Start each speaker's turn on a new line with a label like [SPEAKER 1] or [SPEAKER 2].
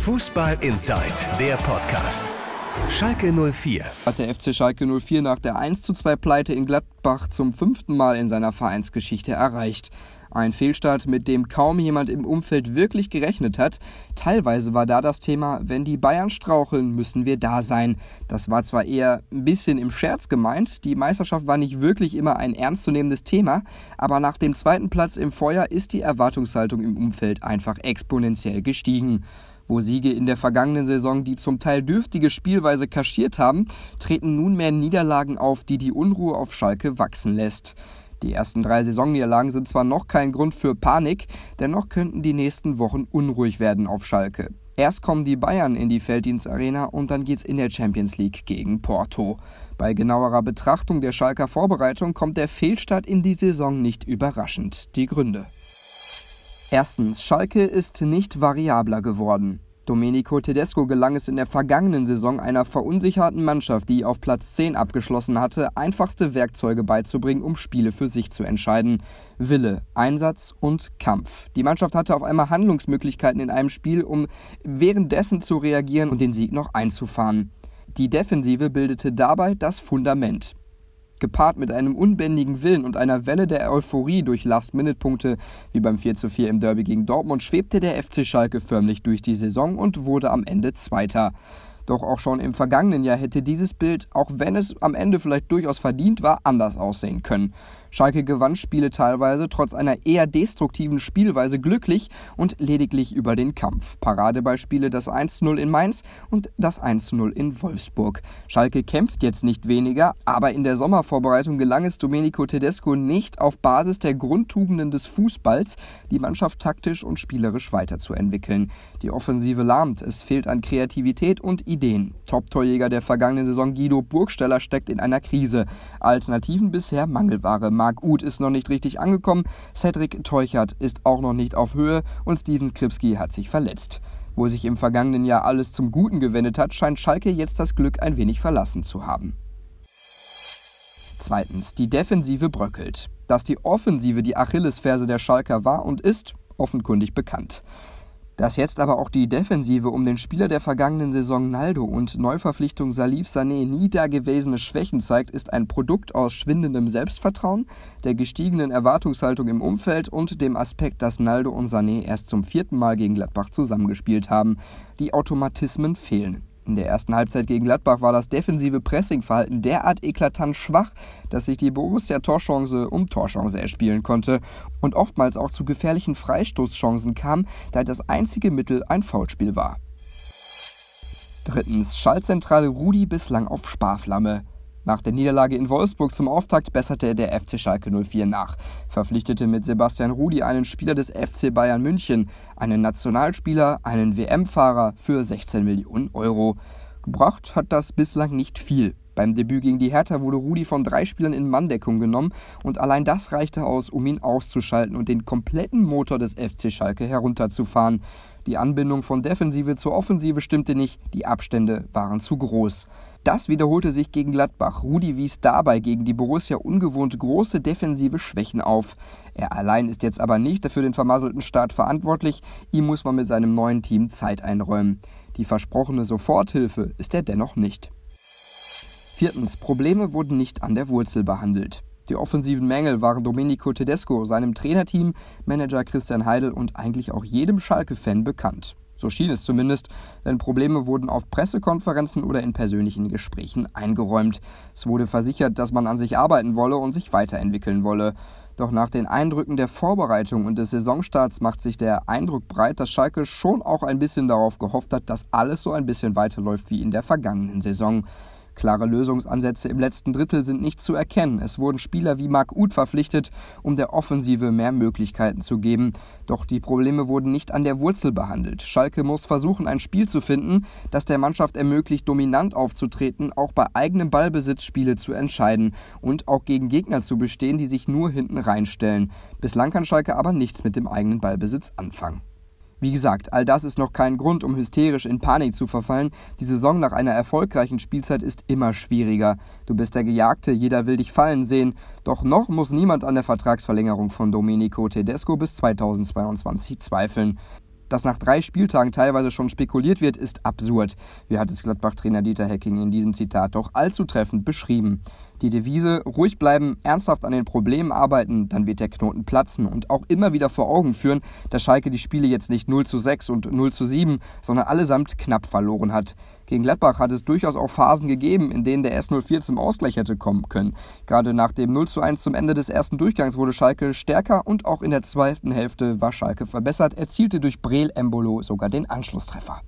[SPEAKER 1] Fußball Inside, der Podcast. Schalke 04.
[SPEAKER 2] Hat der FC Schalke 04 nach der 1:2 Pleite in Gladbach zum fünften Mal in seiner Vereinsgeschichte erreicht. Ein Fehlstart, mit dem kaum jemand im Umfeld wirklich gerechnet hat. Teilweise war da das Thema, wenn die Bayern straucheln, müssen wir da sein. Das war zwar eher ein bisschen im Scherz gemeint, die Meisterschaft war nicht wirklich immer ein ernstzunehmendes Thema, aber nach dem zweiten Platz im Feuer ist die Erwartungshaltung im Umfeld einfach exponentiell gestiegen. Wo Siege in der vergangenen Saison die zum Teil dürftige Spielweise kaschiert haben, treten nunmehr Niederlagen auf, die die Unruhe auf Schalke wachsen lässt. Die ersten drei Saisonniederlagen sind zwar noch kein Grund für Panik, dennoch könnten die nächsten Wochen unruhig werden auf Schalke. Erst kommen die Bayern in die Felddienstarena und dann geht's in der Champions League gegen Porto. Bei genauerer Betrachtung der Schalker Vorbereitung kommt der Fehlstart in die Saison nicht überraschend. Die Gründe. Erstens, Schalke ist nicht variabler geworden. Domenico Tedesco gelang es in der vergangenen Saison einer verunsicherten Mannschaft, die auf Platz 10 abgeschlossen hatte, einfachste Werkzeuge beizubringen, um Spiele für sich zu entscheiden. Wille, Einsatz und Kampf. Die Mannschaft hatte auf einmal Handlungsmöglichkeiten in einem Spiel, um währenddessen zu reagieren und den Sieg noch einzufahren. Die Defensive bildete dabei das Fundament. Gepaart mit einem unbändigen Willen und einer Welle der Euphorie durch Last-Minute-Punkte, wie beim 4:4 im Derby gegen Dortmund, schwebte der FC Schalke förmlich durch die Saison und wurde am Ende Zweiter. Doch auch schon im vergangenen Jahr hätte dieses Bild, auch wenn es am Ende vielleicht durchaus verdient war, anders aussehen können. Schalke gewann Spiele teilweise trotz einer eher destruktiven Spielweise glücklich und lediglich über den Kampf. Paradebeispiele das 1-0 in Mainz und das 1-0 in Wolfsburg. Schalke kämpft jetzt nicht weniger, aber in der Sommervorbereitung gelang es Domenico Tedesco nicht auf Basis der Grundtugenden des Fußballs die Mannschaft taktisch und spielerisch weiterzuentwickeln. Die Offensive lahmt, es fehlt an Kreativität und Ideen. Top-Torjäger der vergangenen Saison Guido Burgsteller steckt in einer Krise. Alternativen bisher Mangelware. Marc Uth ist noch nicht richtig angekommen, Cedric Teuchert ist auch noch nicht auf Höhe und Steven Skripski hat sich verletzt. Wo sich im vergangenen Jahr alles zum Guten gewendet hat, scheint Schalke jetzt das Glück ein wenig verlassen zu haben. Zweitens, die Defensive bröckelt. Dass die Offensive die Achillesferse der Schalker war und ist, offenkundig bekannt. Dass jetzt aber auch die Defensive um den Spieler der vergangenen Saison Naldo und Neuverpflichtung Salif Sané nie dagewesene Schwächen zeigt, ist ein Produkt aus schwindendem Selbstvertrauen, der gestiegenen Erwartungshaltung im Umfeld und dem Aspekt, dass Naldo und Sané erst zum vierten Mal gegen Gladbach zusammengespielt haben. Die Automatismen fehlen. In der ersten Halbzeit gegen Gladbach war das defensive Pressingverhalten derart eklatant schwach, dass sich die Borussia Torchance um Torchance erspielen konnte und oftmals auch zu gefährlichen Freistoßchancen kam, da das einzige Mittel ein Foulspiel war. Drittens, Schaltzentrale Rudi bislang auf Sparflamme. Nach der Niederlage in Wolfsburg zum Auftakt besserte der FC Schalke 04 nach, verpflichtete mit Sebastian Rudi einen Spieler des FC Bayern München, einen Nationalspieler, einen WM-Fahrer für 16 Millionen Euro. Gebracht hat das bislang nicht viel. Beim Debüt gegen die Hertha wurde Rudi von drei Spielern in Manndeckung genommen und allein das reichte aus, um ihn auszuschalten und den kompletten Motor des FC Schalke herunterzufahren. Die Anbindung von Defensive zur Offensive stimmte nicht, die Abstände waren zu groß. Das wiederholte sich gegen Gladbach. Rudi wies dabei gegen die Borussia ungewohnt große defensive Schwächen auf. Er allein ist jetzt aber nicht für den vermasselten Start verantwortlich. Ihm muss man mit seinem neuen Team Zeit einräumen. Die versprochene Soforthilfe ist er dennoch nicht. Viertens. Probleme wurden nicht an der Wurzel behandelt. Die offensiven Mängel waren Domenico Tedesco, seinem Trainerteam, Manager Christian Heidel und eigentlich auch jedem Schalke-Fan bekannt. So schien es zumindest, denn Probleme wurden auf Pressekonferenzen oder in persönlichen Gesprächen eingeräumt. Es wurde versichert, dass man an sich arbeiten wolle und sich weiterentwickeln wolle. Doch nach den Eindrücken der Vorbereitung und des Saisonstarts macht sich der Eindruck breit, dass Schalke schon auch ein bisschen darauf gehofft hat, dass alles so ein bisschen weiterläuft wie in der vergangenen Saison. Klare Lösungsansätze im letzten Drittel sind nicht zu erkennen. Es wurden Spieler wie Marc Uth verpflichtet, um der Offensive mehr Möglichkeiten zu geben. Doch die Probleme wurden nicht an der Wurzel behandelt. Schalke muss versuchen, ein Spiel zu finden, das der Mannschaft ermöglicht, dominant aufzutreten, auch bei eigenem Ballbesitz Spiele zu entscheiden und auch gegen Gegner zu bestehen, die sich nur hinten reinstellen. Bislang kann Schalke aber nichts mit dem eigenen Ballbesitz anfangen. Wie gesagt, all das ist noch kein Grund, um hysterisch in Panik zu verfallen. Die Saison nach einer erfolgreichen Spielzeit ist immer schwieriger. Du bist der Gejagte, jeder will dich fallen sehen. Doch noch muss niemand an der Vertragsverlängerung von Domenico Tedesco bis 2022 zweifeln. Dass nach drei Spieltagen teilweise schon spekuliert wird, ist absurd. Wie hat es Gladbach-Trainer Dieter Hecking in diesem Zitat doch allzu treffend beschrieben. Die Devise ruhig bleiben, ernsthaft an den Problemen arbeiten, dann wird der Knoten platzen und auch immer wieder vor Augen führen, dass Schalke die Spiele jetzt nicht 0 zu 6 und 0 zu 7, sondern allesamt knapp verloren hat. Gegen Gladbach hat es durchaus auch Phasen gegeben, in denen der S04 zum Ausgleich hätte kommen können. Gerade nach dem 0 zu 1 zum Ende des ersten Durchgangs wurde Schalke stärker und auch in der zweiten Hälfte war Schalke verbessert, erzielte durch Breel Embolo sogar den Anschlusstreffer.